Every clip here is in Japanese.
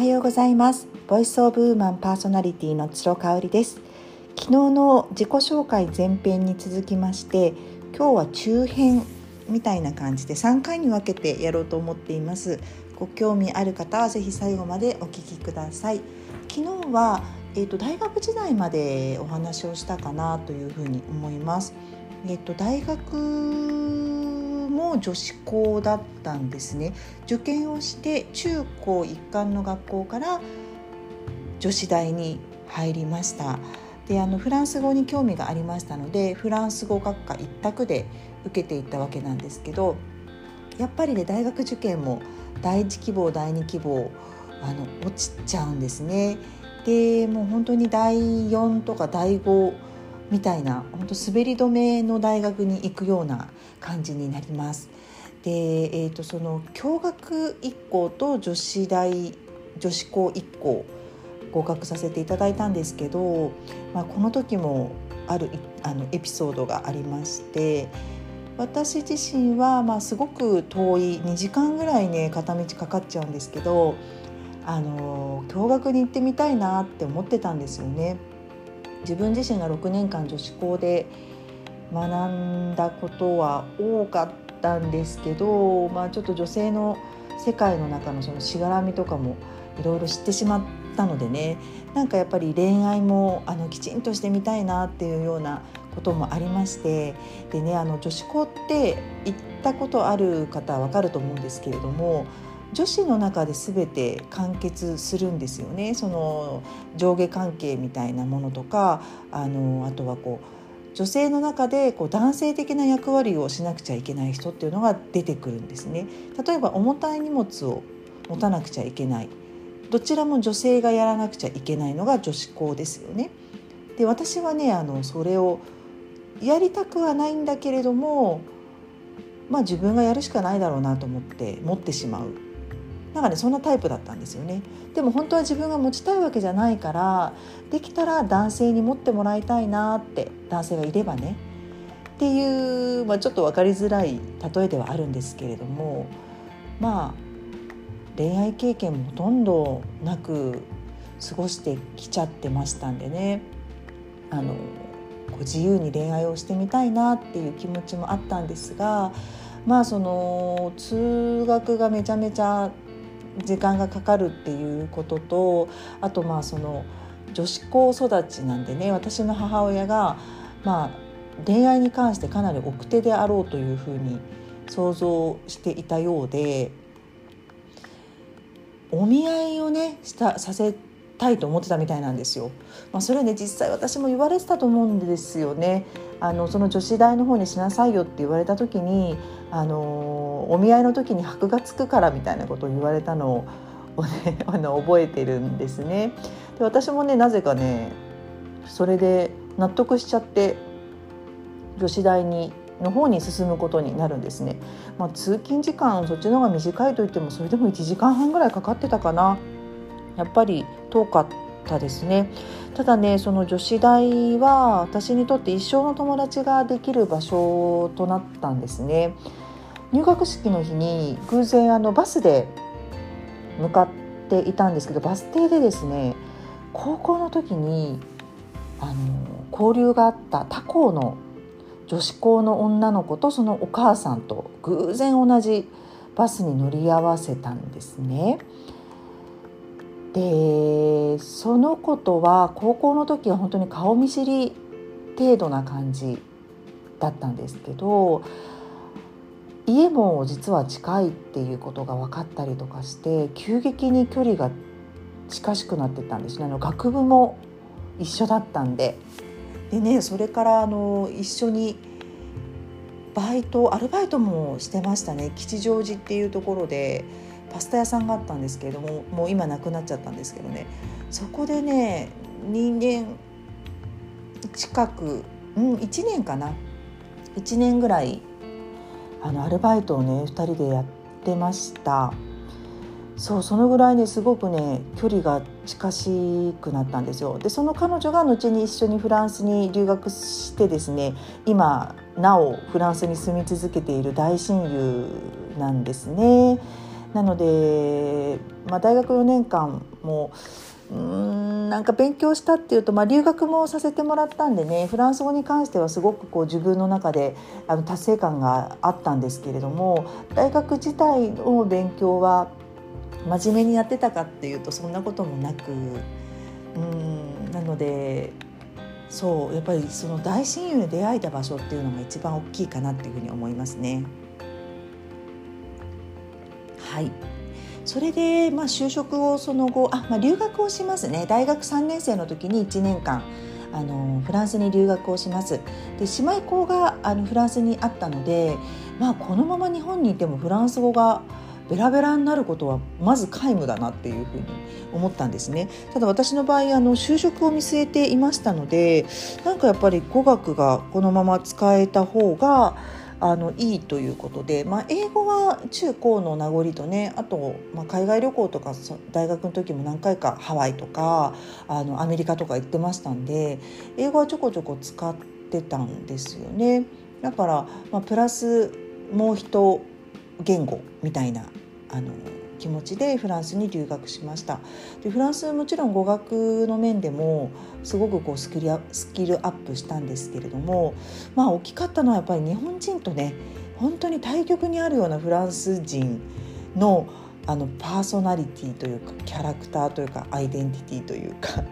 はようございます。ボイスオブウーマンパーソナリティのつろかおりです。昨日の自己紹介前編に続きまして今日は中編みたいな感じで3回に分けてやろうと思っています。ご興味ある方はぜひ最後までお聞きください。昨日はえーと、大学時代までお話をしたかなというふうに思います。えーと大学も女子校だったんですね受験をして中高一貫の学校から女子大に入りましたであのフランス語に興味がありましたのでフランス語学科一択で受けていったわけなんですけどやっぱりね大学受験も第一希望第二希望あの落ちちゃうんですね。でもう本当に第4とか第5みたいな本当滑り止めの大学に行くような感じになります。で、えーと、その共学1校と女子大女子校1校合格させていただいたんですけど、まあ、この時もあるあのエピソードがありまして私自身はまあすごく遠い2時間ぐらいね片道かかっちゃうんですけどあの共学に行ってみたいなって思ってたんですよね。自分自身が6年間女子校で学んだことは多かったんですけど、まあ、ちょっと女性の世界の中のそのしがらみとかもいろいろ知ってしまったのでねなんかやっぱり恋愛もあのきちんとしてみたいなっていうようなこともありましてでねあの女子校って行ったことある方は分かると思うんですけれども女子の中で全て完結するんですよねその上下関係みたいなものとかあのあとはこう女性の中でこう男性的な役割をしなくちゃいけない人っていうのが出てくるんですね。例えば重たい荷物を持たなくちゃいけないどちらも女性がやらなくちゃいけないのが女子校ですよね。で私はねあのそれをやりたくはないんだけれどもまあ自分がやるしかないだろうなと思って持ってしまうなんかねそんなタイプだったんですよね。でも本当は自分が持ちたいわけじゃないからできたら男性に持ってもらいたいなって男性がいればね。っていう、まあ、ちょっと分かりづらい例えではあるんですけれどもまあ恋愛経験もほとんどなく過ごしてきちゃってましたんでね。あの自由に恋愛をしてみたいなっていう気持ちもあったんですがまあその通学がめちゃめちゃ時間がかかるっていうこととあとまあその女子高育ちなんでね私の母親がまあ恋愛に関してかなり奥手であろうというふうに想像していたようでお見合いをねしたさせたいと思ってたみたいなんですよ。まあ、それはね実際私も言われてたと思うんですよね。あのその女子大の方にしなさいよって言われた時にあのお見合いの時に箔がつくからみたいなことを言われたのを、ね、あの覚えてるんですね。で私もねなぜかねそれで納得しちゃって女子大にの方に進むことになるんですね。まあ、通勤時間そっちの方が短いと言ってもそれでも1時間半ぐらいかかってたかな。やっぱり遠かったですね。ただねその女子大は私にとって一生の友達ができる場所となったんですね。入学式の日に偶然あのバスで向かっていたんですけどバス停でですね高校の時にあの交流があった他校の女子校の女の子とそのお母さんと偶然同じバスに乗り合わせたんですね。でその子とは高校の時は本当に顔見知り程度な感じだったんですけど家も実は近いっていうことが分かったりとかして急激に距離が近しくなってたんですね。あの学部も一緒だったんで。でねそれからあの一緒にバイトアルバイトもしてましたね。吉祥寺っていうところで。パスタ屋さんがあったんですけれどももう今なくなっちゃったんですけどね。そこでね人間近く、うん、1年かな。1年ぐらいあのアルバイトをね2人でやってました。そうそのぐらいねすごくね距離が近しくなったんですよ。でその彼女が後に一緒にフランスに留学してですね今なおフランスに住み続けている大親友なんですね。なので、まあ、大学4年間もうんなんか勉強したっていうと、まあ、留学もさせてもらったんでねフランス語に関してはすごくこう自分の中であの達成感があったんですけれども大学自体の勉強は真面目にやってたかっていうとそんなこともなくうんなのでそうやっぱりその大親友に出会えた場所っていうのが一番大きいかなっていうふうに思いますね。はい。それで、まあ、就職をその後あ、まあ、留学をしますね。大学3年生の時に1年間あのフランスに留学をします。で姉妹校があのフランスにあったので、まあ、このまま日本にいてもフランス語がベラベラになることはまず皆無だなっていうふうに思ったんですね。ただ私の場合あの就職を見据えていましたのでなんかやっぱり語学がこのまま使えた方があのいいということで、まあ、英語は中高の名残とねあと、まあ、海外旅行とか大学の時も何回かハワイとかあのアメリカとか行ってましたんで英語はちょこちょこ使ってたんですよね。だから、まあ、プラスもう一言語みたいなあの気持ちでフランスに留学しましたでフランスもちろん語学の面でもすごくこうスキルアップしたんですけれどもまあ大きかったのはやっぱり日本人とね本当に対極にあるようなフランス人のあのパーソナリティというかキャラクターというかアイデンティティというか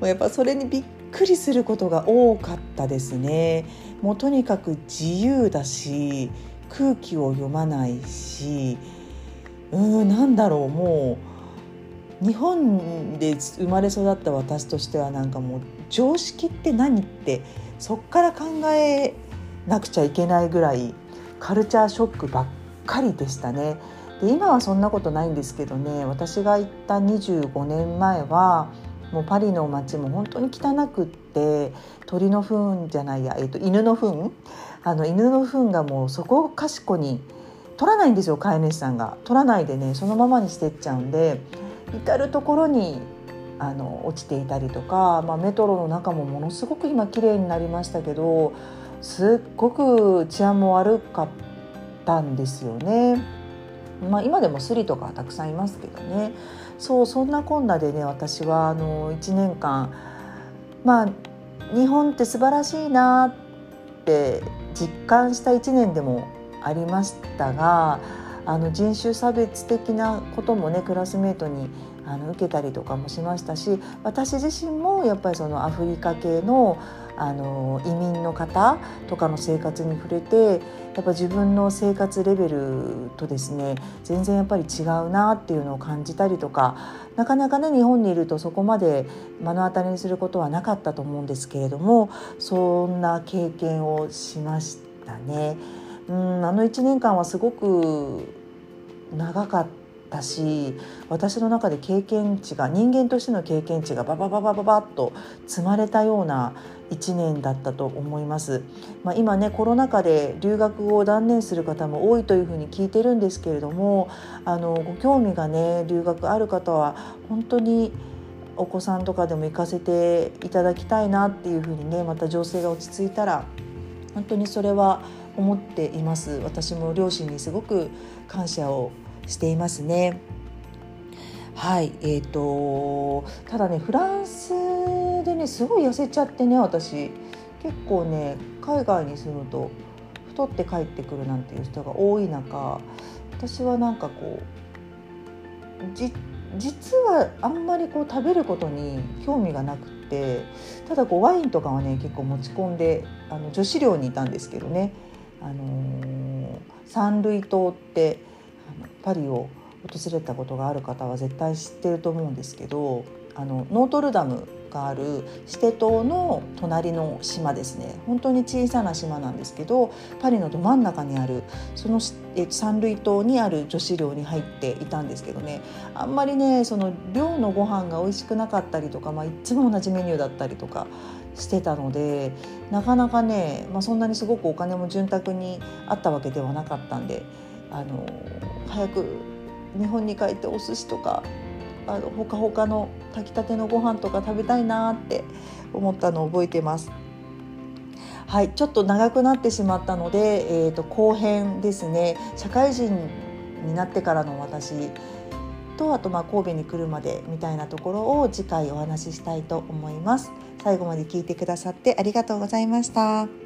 やっぱそれにびっくりすることが多かったですね。もうとにかく自由だし空気を読まないしうんなんだろうもう日本で生まれ育った私としてはなんかもう常識って何ってそっから考えなくちゃいけないぐらいカルチャーショックばっかりでしたね。で今はそんなことないんですけどね私が行った25年前はもうパリの街も本当に汚くって鳥の糞じゃないや、えー、と犬の糞あの犬の糞がもうそこかしこに取らないんですよ飼い主さんが取らないでねそのままにしてっちゃうんで至る所にあの落ちていたりとか、まあ、メトロの中もものすごく今綺麗になりましたけどすっごく治安も悪かったんですよね。まあ、今でもスリとかたくさんいますけどねそうそんなこんなでね私はあの1年間まあ日本って素晴らしいなって実感した1年でもありましたがあの人種差別的なこともねクラスメートにあの受けたりとかもしましたし私自身もやっぱりそのアフリカ系のあの移民の方とかの生活に触れてやっぱ自分の生活レベルとですね全然やっぱり違うなっていうのを感じたりとかなかなかね日本にいるとそこまで目の当たりにすることはなかったと思うんですけれどもそんな経験をしましたね。うんあの1年間はすごく長かったし私の中で経験値が人間としての経験値がババババババッと積まれたような1年だったと思います、まあ、今ねコロナ禍で留学を断念する方も多いというふうに聞いてるんですけれどもあのご興味がね留学ある方は本当にお子さんとかでも行かせていただきたいなっていうふうにねまた情勢が落ち着いたら本当にそれは思っています。私も両親にすごく感謝をしていますね。はいえーと、ただねフランスでねすごい痩せちゃってね私。結構ね海外に住むと太って帰ってくるなんていう人が多い中私はなんかこうじ実はあんまりこう食べることに興味がなくてただこうワインとかはね結構持ち込んであの女子寮にいたんですけどね。あのサンルイ島ってパリを訪れたことがある方は絶対知ってると思うんですけどあのノートルダムがあるシテ島の隣の島ですね。本当に小さな島なんですけどパリのど真ん中にあるそのえ三類島にある女子寮に入っていたんですけどね。あんまりねその寮のご飯が美味しくなかったりとか、まあ、いつも同じメニューだったりとかしてたのでなかなかね、まあ、そんなにすごくお金も潤沢にあったわけではなかったんであの早く日本に帰ってお寿司とかあのほかほかの炊きたてのご飯とか食べたいなって思ったのを覚えてます。はい、ちょっと長くなってしまったので、えーと、後編ですね社会人になってからの私とあとまあ神戸に来るまでみたいなところを次回お話ししたいと思います。最後まで聞いてくださってありがとうございました。